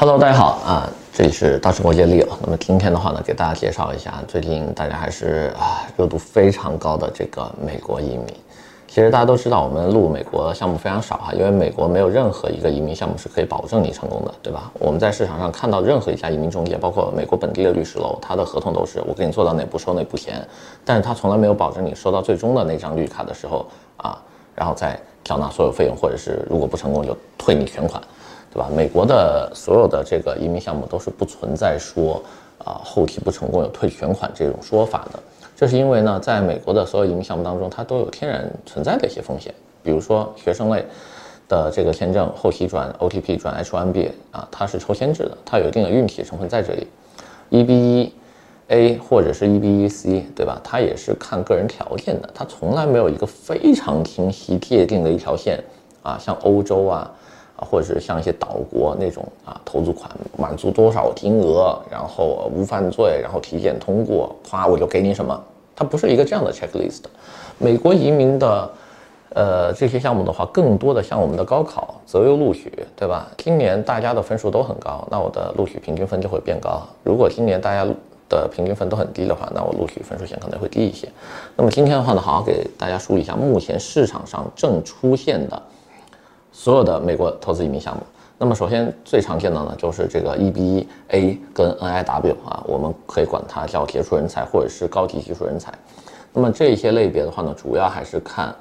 Hello，大家好啊，这里是大生活接力。那么今天的话呢，给大家介绍一下最近大家还是啊热度非常高的这个美国移民。其实大家都知道，我们录美国项目非常少哈，因为美国没有任何一个移民项目是可以保证你成功的，对吧？我们在市场上看到任何一家移民中介，包括美国本地的律师楼，他的合同都是我给你做到哪步收哪步钱，但是他从来没有保证你收到最终的那张绿卡的时候啊，然后再缴纳所有费用，或者是如果不成功就退你全款。对吧？美国的所有的这个移民项目都是不存在说啊后期不成功有退全款这种说法的。这是因为呢，在美国的所有移民项目当中，它都有天然存在的一些风险。比如说学生类的这个签证后期转 OTP 转 H1B 啊，它是抽签制的，它有一定的运气成分在这里。EB1A 或者是 EB1C，对吧？它也是看个人条件的，它从来没有一个非常清晰界定的一条线啊，像欧洲啊。或者是像一些岛国那种啊，投资款满足多少金额，然后无犯罪，然后体检通过，咵我就给你什么，它不是一个这样的 checklist。美国移民的，呃，这些项目的话，更多的像我们的高考择优录取，对吧？今年大家的分数都很高，那我的录取平均分就会变高。如果今年大家的平均分都很低的话，那我录取分数线可能会低一些。那么今天的话呢，好好给大家梳理一下目前市场上正出现的。所有的美国投资移民项目，那么首先最常见的呢，就是这个 EB-A 跟 NIW 啊，我们可以管它叫杰出人才或者是高级技术人才。那么这些类别的话呢，主要还是看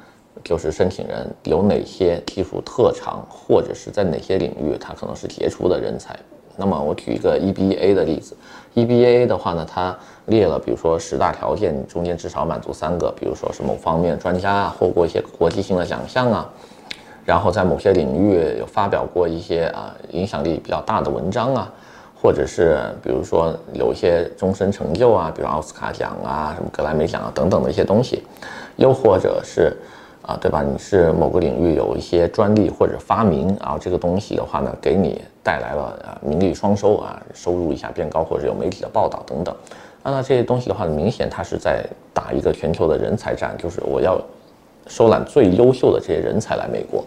就是申请人有哪些技术特长，或者是在哪些领域他可能是杰出的人才。那么我举一个 EB-A 的例子，EB-A 的话呢，它列了比如说十大条件，中间至少满足三个，比如说是某方面专家啊，获过一些国际性的奖项啊。然后在某些领域有发表过一些啊影响力比较大的文章啊，或者是比如说有一些终身成就啊，比如奥斯卡奖啊、什么格莱美奖啊等等的一些东西，又或者是啊，对吧？你是某个领域有一些专利或者发明，啊这个东西的话呢，给你带来了啊名利双收啊，收入一下变高，或者有媒体的报道等等。那这些东西的话呢，明显它是在打一个全球的人才战，就是我要收揽最优秀的这些人才来美国。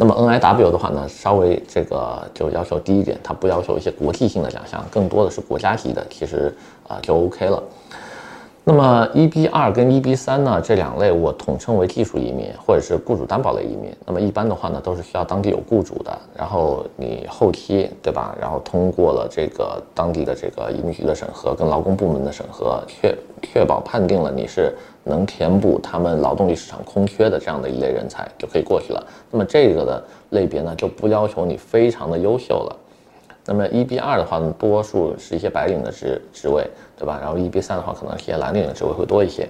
那么 NIW 的话呢，稍微这个就要求低一点，它不要求一些国际性的奖项，更多的是国家级的，其实啊就 OK 了。那么 EB 二跟 EB 三呢，这两类我统称为技术移民或者是雇主担保类移民。那么一般的话呢，都是需要当地有雇主的，然后你后期对吧？然后通过了这个当地的这个移民局的审核跟劳工部门的审核，确确保判定了你是能填补他们劳动力市场空缺的这样的一类人才，就可以过去了。那么这个的类别呢，就不要求你非常的优秀了。那么 EB 二的话呢，多数是一些白领的职职位，对吧？然后 EB 三的话，可能一些蓝领的职位会多一些。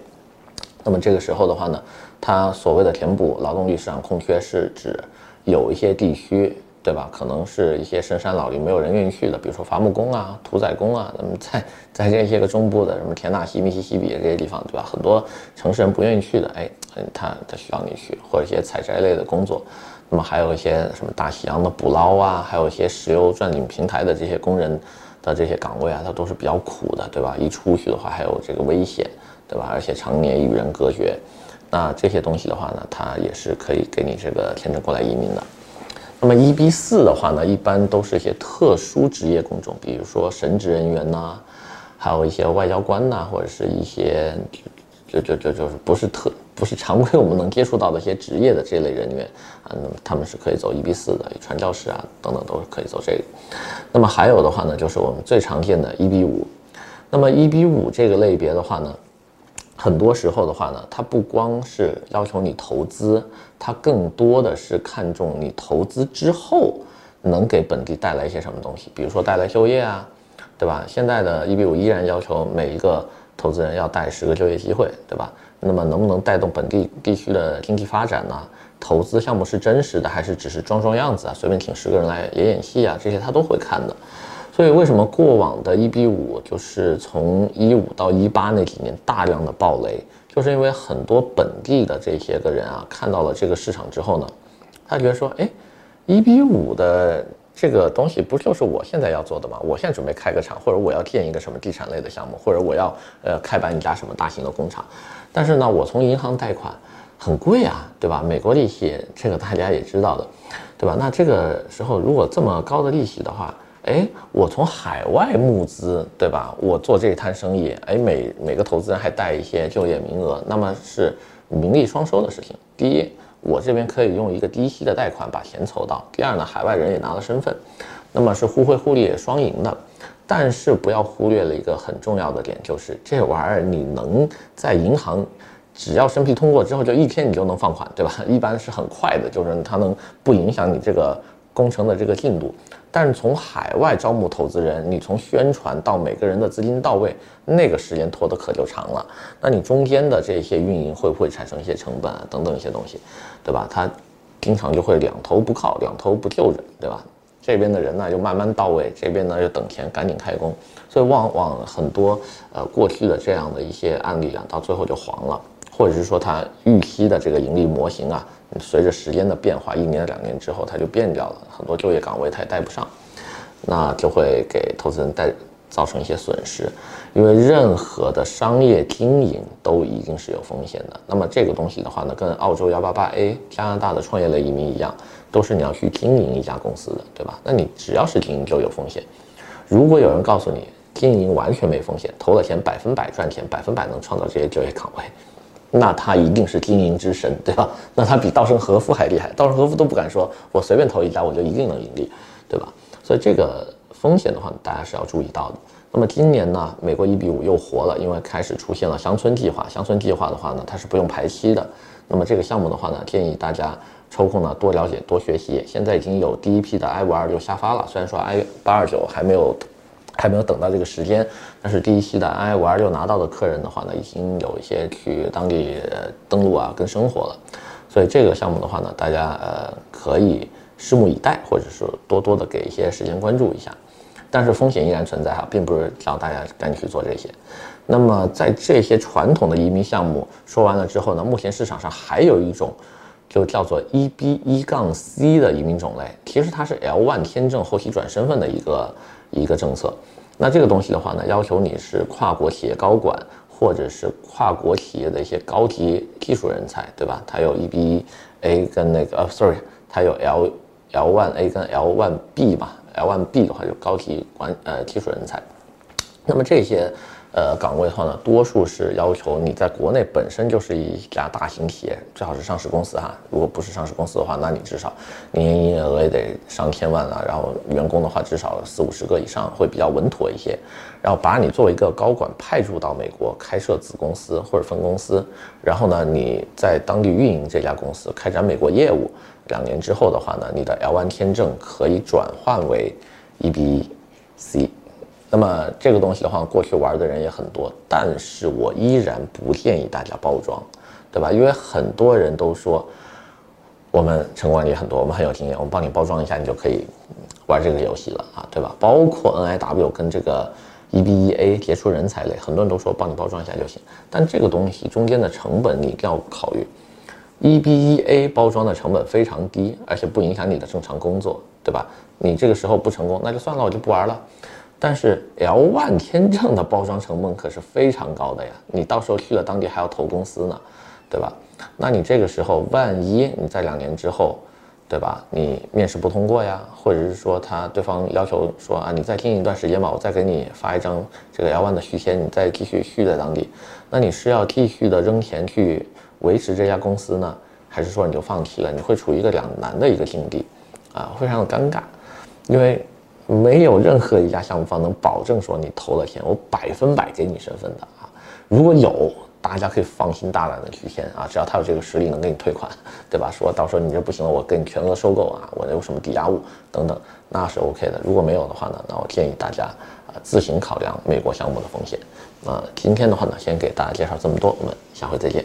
那么这个时候的话呢，它所谓的填补劳动力市场空缺，是指有一些地区，对吧？可能是一些深山老林，没有人愿意去的，比如说伐木工啊、屠宰工啊。那么在在这些个中部的什么田纳西、密西西比这些地方，对吧？很多城市人不愿意去的，哎，他他需要你去，或者一些采摘类的工作。那么还有一些什么大西洋的捕捞啊，还有一些石油钻井平台的这些工人的这些岗位啊，它都是比较苦的，对吧？一出去的话还有这个危险，对吧？而且常年与人隔绝，那这些东西的话呢，它也是可以给你这个签证过来移民的。那么 EB 四的话呢，一般都是一些特殊职业工种，比如说神职人员呐，还有一些外交官呐，或者是一些就就就就是不是特。不是常规我们能接触到的一些职业的这类人员啊，那么他们是可以走 EB 四的，传教士啊等等都是可以走这个。那么还有的话呢，就是我们最常见的 EB 五。那么 EB 五这个类别的话呢，很多时候的话呢，它不光是要求你投资，它更多的是看重你投资之后能给本地带来一些什么东西，比如说带来就业啊，对吧？现在的 EB 五依然要求每一个投资人要带十个就业机会，对吧？那么能不能带动本地地区的经济发展呢？投资项目是真实的还是只是装装样子啊？随便请十个人来演演戏啊？这些他都会看的。所以为什么过往的一比五就是从一五到一八那几年大量的暴雷，就是因为很多本地的这些个人啊看到了这个市场之后呢，他觉得说，哎一比五的。这个东西不就是我现在要做的吗？我现在准备开个厂，或者我要建一个什么地产类的项目，或者我要呃开办一家什么大型的工厂。但是呢，我从银行贷款很贵啊，对吧？美国利息这个大家也知道的，对吧？那这个时候如果这么高的利息的话，哎，我从海外募资，对吧？我做这一摊生意，哎，每每个投资人还带一些就业名额，那么是名利双收的事情。第一，我这边可以用一个低息的贷款把钱筹到；第二呢，海外人也拿了身份，那么是互惠互利双赢的。但是不要忽略了一个很重要的点，就是这玩意儿你能在银行，只要审批通过之后，就一天你就能放款，对吧？一般是很快的，就是它能不影响你这个工程的这个进度。但是从海外招募投资人，你从宣传到每个人的资金到位，那个时间拖得可就长了。那你中间的这些运营会不会产生一些成本啊？等等一些东西，对吧？他经常就会两头不靠，两头不就着，对吧？这边的人呢就慢慢到位，这边呢就等钱赶紧开工，所以往往很多呃过去的这样的一些案例啊，到最后就黄了，或者是说它预期的这个盈利模型啊，随着时间的变化，一年两年之后它就变掉了，很多就业岗位它也带不上，那就会给投资人带造成一些损失，因为任何的商业经营都一定是有风险的。那么这个东西的话呢，跟澳洲幺八八 A 加拿大的创业类移民一样。都是你要去经营一家公司的，对吧？那你只要是经营就有风险。如果有人告诉你经营完全没风险，投了钱百分百赚钱，百分百能创造这些就业岗位，那他一定是经营之神，对吧？那他比稻盛和夫还厉害，稻盛和夫都不敢说我随便投一家我就一定能盈利，对吧？所以这个风险的话，大家是要注意到的。那么今年呢，美国一比五又活了，因为开始出现了乡村计划。乡村计划的话呢，它是不用排期的。那么这个项目的话呢，建议大家。抽空呢，多了解多学习。现在已经有第一批的 I 五二六下发了，虽然说 I 八二九还没有，还没有等到这个时间，但是第一期的 I 五二六拿到的客人的话呢，已经有一些去当地登陆啊，跟生活了。所以这个项目的话呢，大家呃可以拭目以待，或者是多多的给一些时间关注一下。但是风险依然存在哈，并不是叫大家赶紧去做这些。那么在这些传统的移民项目说完了之后呢，目前市场上还有一种。就叫做 EB 一杠 C 的移民种类，其实它是 L1 签证后期转身份的一个一个政策。那这个东西的话呢，要求你是跨国企业高管或者是跨国企业的一些高级技术人才，对吧？它有 EB-A 跟那个呃，sorry，它有 L L one A 跟 L one B 吧？L one B 的话就高级管呃技术人才。那么这些。呃，岗位的话呢，多数是要求你在国内本身就是一家大型企业，最好是上市公司哈。如果不是上市公司的话，那你至少年营业额也得上千万啊。然后员工的话至少四五十个以上会比较稳妥一些。然后把你作为一个高管派驻到美国开设子公司或者分公司，然后呢你在当地运营这家公司，开展美国业务。两年之后的话呢，你的 L1 签证可以转换为 EB-C。那么这个东西的话，过去玩的人也很多，但是我依然不建议大家包装，对吧？因为很多人都说我们成功案例很多，我们很有经验，我们帮你包装一下，你就可以玩这个游戏了啊，对吧？包括 NIW 跟这个 EB1A 杰出人才类，很多人都说帮你包装一下就行，但这个东西中间的成本你一定要考虑。EB1A 包装的成本非常低，而且不影响你的正常工作，对吧？你这个时候不成功，那就算了，我就不玩了。但是 L 万签证的包装成本可是非常高的呀，你到时候去了当地还要投公司呢，对吧？那你这个时候万一你在两年之后，对吧？你面试不通过呀，或者是说他对方要求说啊，你再经营一段时间吧，我再给你发一张这个 L 万的续签，你再继续续在当地，那你是要继续的扔钱去维持这家公司呢，还是说你就放弃了？你会处于一个两难的一个境地，啊，非常的尴尬，因为。没有任何一家项目方能保证说你投了钱，我百分百给你身份的啊。如果有，大家可以放心大胆的去签啊，只要他有这个实力能给你退款，对吧？说到时候你这不行了，我给你全额收购啊，我有什么抵押物等等，那是 OK 的。如果没有的话呢，那我建议大家啊自行考量美国项目的风险。那今天的话呢，先给大家介绍这么多，我们下回再见。